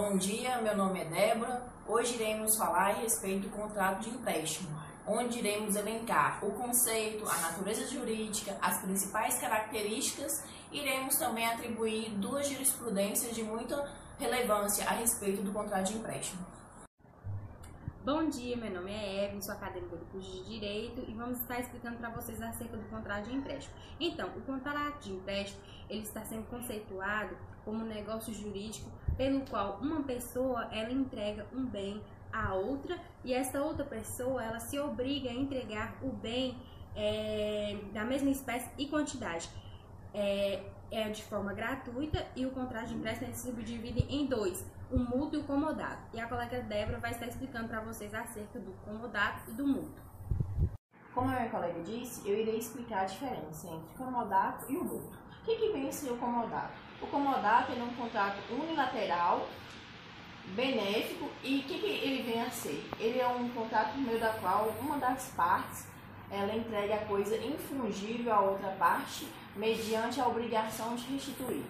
Bom dia, meu nome é Débora. Hoje iremos falar a respeito do contrato de empréstimo, onde iremos elencar o conceito, a natureza jurídica, as principais características. Iremos também atribuir duas jurisprudências de muita relevância a respeito do contrato de empréstimo. Bom dia, meu nome é Evelyn, sou acadêmica do curso de Direito e vamos estar explicando para vocês acerca do contrato de empréstimo. Então, o contrato de empréstimo, ele está sendo conceituado como um negócio jurídico pelo qual uma pessoa, ela entrega um bem a outra e essa outra pessoa, ela se obriga a entregar o bem é, da mesma espécie e quantidade. É, é de forma gratuita e o contrato de empréstimo se subdivide em dois o mútuo e o comodato. E a colega Débora vai estar explicando para vocês acerca do comodato e do mútuo. Como a minha colega disse, eu irei explicar a diferença entre o comodato e o mútuo. O que, que vem ser o comodato? O comodato é um contrato unilateral, benéfico, e o que, que ele vem a ser? Ele é um contrato no meio da qual uma das partes ela entrega a coisa infungível à outra parte mediante a obrigação de restituir.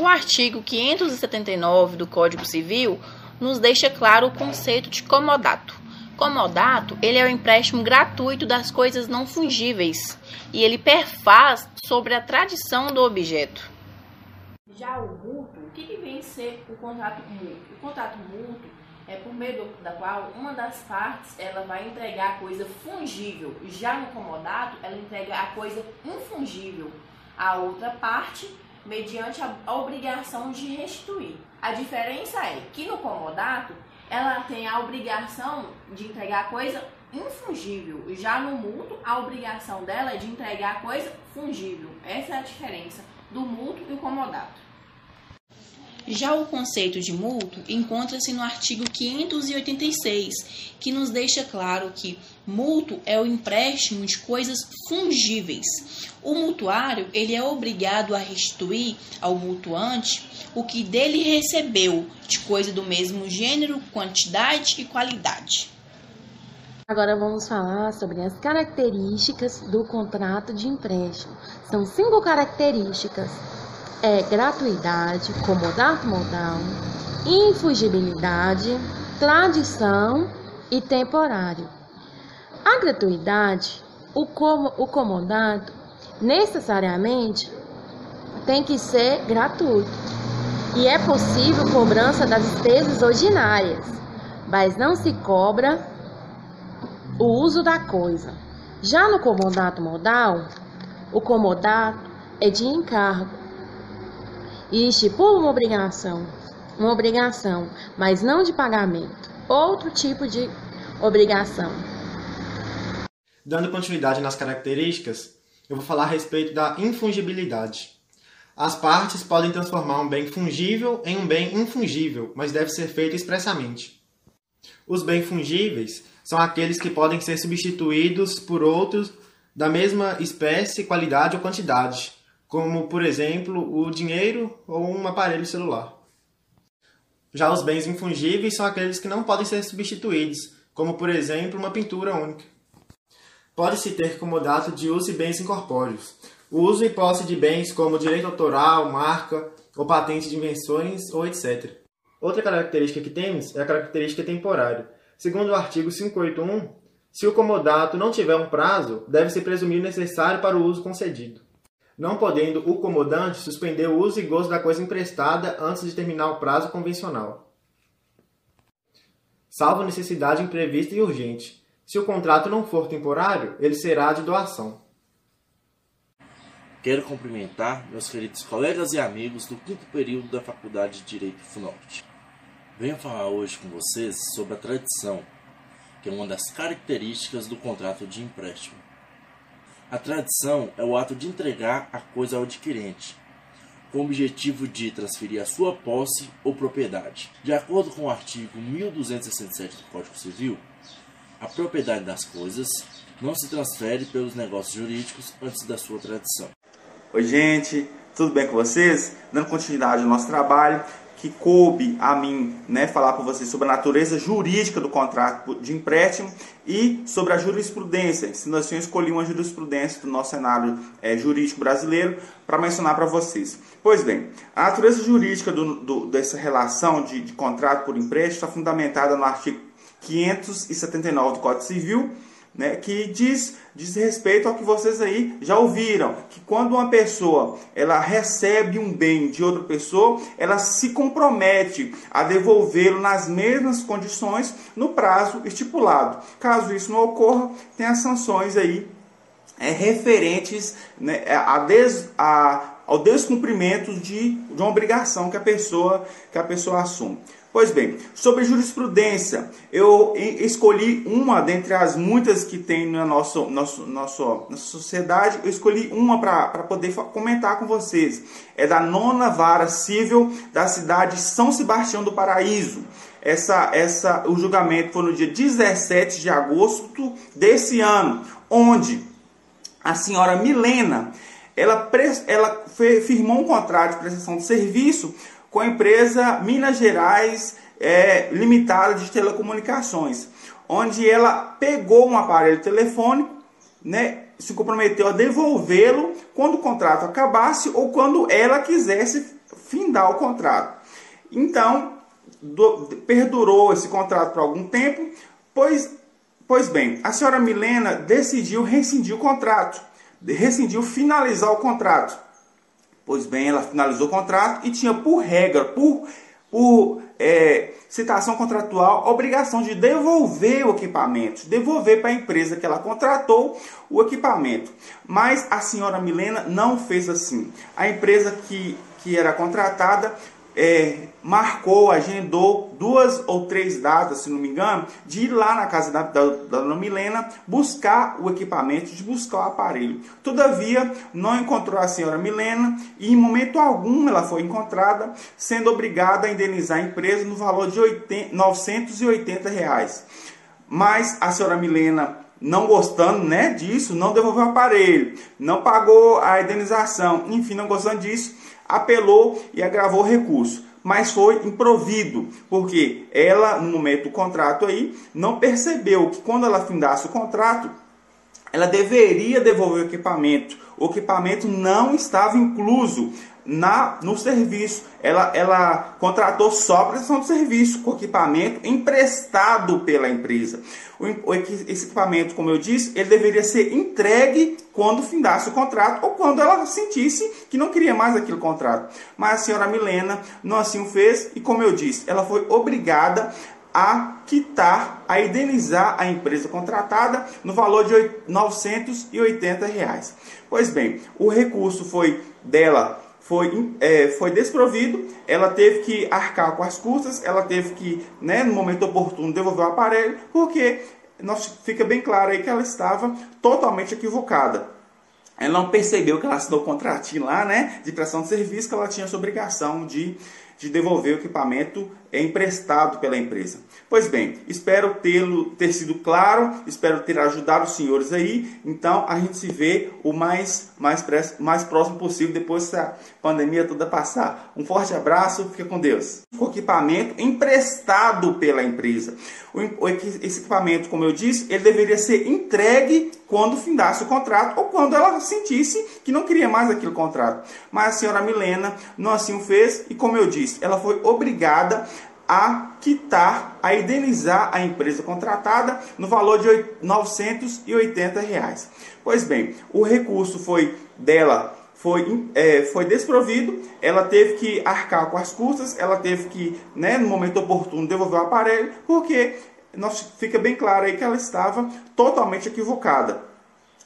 O artigo 579 do Código Civil nos deixa claro o conceito de comodato. Comodato, ele é o empréstimo gratuito das coisas não fungíveis e ele perfaz sobre a tradição do objeto. Já o mútuo, o que, que vem ser o contrato mútuo? O contrato mútuo é por meio da qual uma das partes ela vai entregar a coisa fungível. Já no comodato, ela entrega a coisa infungível à outra parte mediante a obrigação de restituir. A diferença é que no comodato ela tem a obrigação de entregar coisa infungível. Já no mútuo, a obrigação dela é de entregar coisa fungível. Essa é a diferença do mútuo e o comodato. Já o conceito de mútuo encontra-se no artigo 586, que nos deixa claro que mútuo é o empréstimo de coisas fungíveis. O mutuário ele é obrigado a restituir ao mutuante o que dele recebeu de coisa do mesmo gênero, quantidade e qualidade. Agora vamos falar sobre as características do contrato de empréstimo. São cinco características é gratuidade, comodato modal, infugibilidade, tradição e temporário. A gratuidade, o, com, o comodato, necessariamente tem que ser gratuito. E é possível cobrança das despesas ordinárias, mas não se cobra o uso da coisa. Já no comodato modal, o comodato é de encargo e estipula uma obrigação, uma obrigação, mas não de pagamento, outro tipo de obrigação. Dando continuidade nas características, eu vou falar a respeito da infungibilidade. As partes podem transformar um bem fungível em um bem infungível, mas deve ser feito expressamente. Os bens fungíveis são aqueles que podem ser substituídos por outros da mesma espécie, qualidade ou quantidade, como, por exemplo, o dinheiro ou um aparelho celular. Já os bens infungíveis são aqueles que não podem ser substituídos, como, por exemplo, uma pintura única. Pode-se ter como data de uso e bens incorpóreos. O uso e posse de bens como direito autoral, marca ou patente de invenções ou etc. Outra característica que temos é a característica temporária. Segundo o artigo 581, se o comodato não tiver um prazo, deve-se presumir necessário para o uso concedido não podendo o comodante suspender o uso e gozo da coisa emprestada antes de terminar o prazo convencional. Salvo necessidade imprevista e urgente. Se o contrato não for temporário, ele será de doação. Quero cumprimentar meus queridos colegas e amigos do quinto período da Faculdade de Direito FUNORTE. Venho falar hoje com vocês sobre a tradição, que é uma das características do contrato de empréstimo. A tradição é o ato de entregar a coisa ao adquirente, com o objetivo de transferir a sua posse ou propriedade. De acordo com o artigo 1267 do Código Civil, a propriedade das coisas não se transfere pelos negócios jurídicos antes da sua tradição. Oi, gente, tudo bem com vocês? Dando continuidade ao nosso trabalho, que coube a mim né, falar para vocês sobre a natureza jurídica do contrato de empréstimo e sobre a jurisprudência. Se nós eu escolhi uma jurisprudência do nosso cenário é, jurídico brasileiro para mencionar para vocês. Pois bem, a natureza jurídica do, do, dessa relação de, de contrato por empréstimo está fundamentada no artigo 579 do Código Civil né, que diz, diz respeito ao que vocês aí já ouviram, que quando uma pessoa ela recebe um bem de outra pessoa, ela se compromete a devolvê-lo nas mesmas condições no prazo estipulado. Caso isso não ocorra, tem as sanções aí é, referentes né, a, des, a, ao descumprimento de, de uma obrigação que a pessoa que a pessoa assume. Pois bem, sobre jurisprudência, eu escolhi uma dentre as muitas que tem na nossa, nosso, nosso, nossa sociedade, eu escolhi uma para poder comentar com vocês. É da nona vara civil da cidade de São Sebastião do Paraíso. Essa, essa, o julgamento foi no dia 17 de agosto desse ano, onde a senhora Milena ela, ela firmou um contrato de prestação de serviço com a empresa Minas Gerais é, Limitada de Telecomunicações, onde ela pegou um aparelho telefônico, né, se comprometeu a devolvê-lo quando o contrato acabasse ou quando ela quisesse findar o contrato. Então, do, perdurou esse contrato por algum tempo, pois, pois bem, a senhora Milena decidiu rescindir o contrato, rescindiu finalizar o contrato. Pois bem, ela finalizou o contrato e tinha por regra, por, por é, citação contratual, obrigação de devolver o equipamento, devolver para a empresa que ela contratou o equipamento. Mas a senhora Milena não fez assim. A empresa que, que era contratada é, marcou, agendou duas ou três datas, se não me engano, de ir lá na casa da, da, da dona Milena buscar o equipamento, de buscar o aparelho. Todavia, não encontrou a senhora Milena e em momento algum ela foi encontrada, sendo obrigada a indenizar a empresa no valor de 80, 980 reais. Mas a senhora Milena não gostando né, disso, não devolveu o aparelho, não pagou a indenização, enfim, não gostando disso, apelou e agravou o recurso. Mas foi improvido, porque ela, no momento do contrato aí, não percebeu que quando ela findasse o contrato, ela deveria devolver o equipamento. O equipamento não estava incluso na, no serviço. Ela, ela contratou só a prestação de serviço com equipamento emprestado pela empresa. O, esse equipamento, como eu disse, ele deveria ser entregue quando findasse o contrato ou quando ela sentisse que não queria mais aquele contrato. Mas a senhora Milena não assim o fez e, como eu disse, ela foi obrigada a quitar, a indenizar a empresa contratada no valor de 980 reais. Pois bem, o recurso foi dela foi, é, foi desprovido, ela teve que arcar com as custas, ela teve que, né, no momento oportuno, devolver o aparelho, porque nós, fica bem claro aí que ela estava totalmente equivocada. Ela não percebeu que ela assinou o contratinho lá, né, de prestação de serviço, que ela tinha essa obrigação de de devolver o equipamento emprestado pela empresa. Pois bem, espero tê-lo ter sido claro, espero ter ajudado os senhores aí. Então a gente se vê o mais mais, mais próximo possível depois que a pandemia toda passar. Um forte abraço, fica com Deus. O equipamento emprestado pela empresa. O, esse equipamento, como eu disse, ele deveria ser entregue quando findasse o contrato ou quando ela sentisse que não queria mais aquele contrato. Mas a senhora Milena não assim o fez e, como eu disse, ela foi obrigada a quitar, a indenizar a empresa contratada no valor de 980 reais. Pois bem, o recurso foi dela foi, é, foi desprovido, ela teve que arcar com as custas, ela teve que, né, no momento oportuno, devolver o aparelho, porque nós, fica bem claro aí que ela estava totalmente equivocada.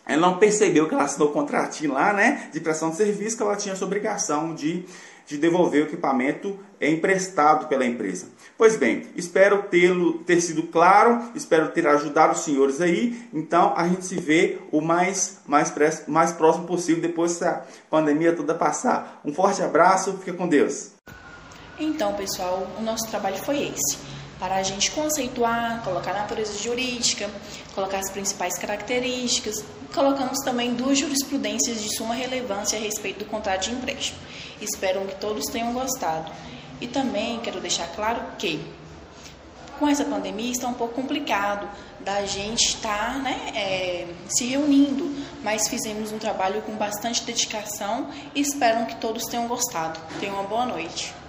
Ela não percebeu que ela assinou o contratinho lá, né, de prestação de serviço, que ela tinha essa obrigação de de devolver o equipamento emprestado pela empresa. Pois bem, espero tê-lo ter sido claro, espero ter ajudado os senhores aí. Então a gente se vê o mais mais, mais próximo possível depois que a pandemia toda passar. Um forte abraço, fica com Deus. Então, pessoal, o nosso trabalho foi esse para a gente conceituar, colocar a natureza jurídica, colocar as principais características, colocamos também duas jurisprudências de suma relevância a respeito do contrato de empréstimo. Espero que todos tenham gostado. E também quero deixar claro que com essa pandemia está um pouco complicado da gente estar né, é, se reunindo, mas fizemos um trabalho com bastante dedicação e espero que todos tenham gostado. Tenham uma boa noite.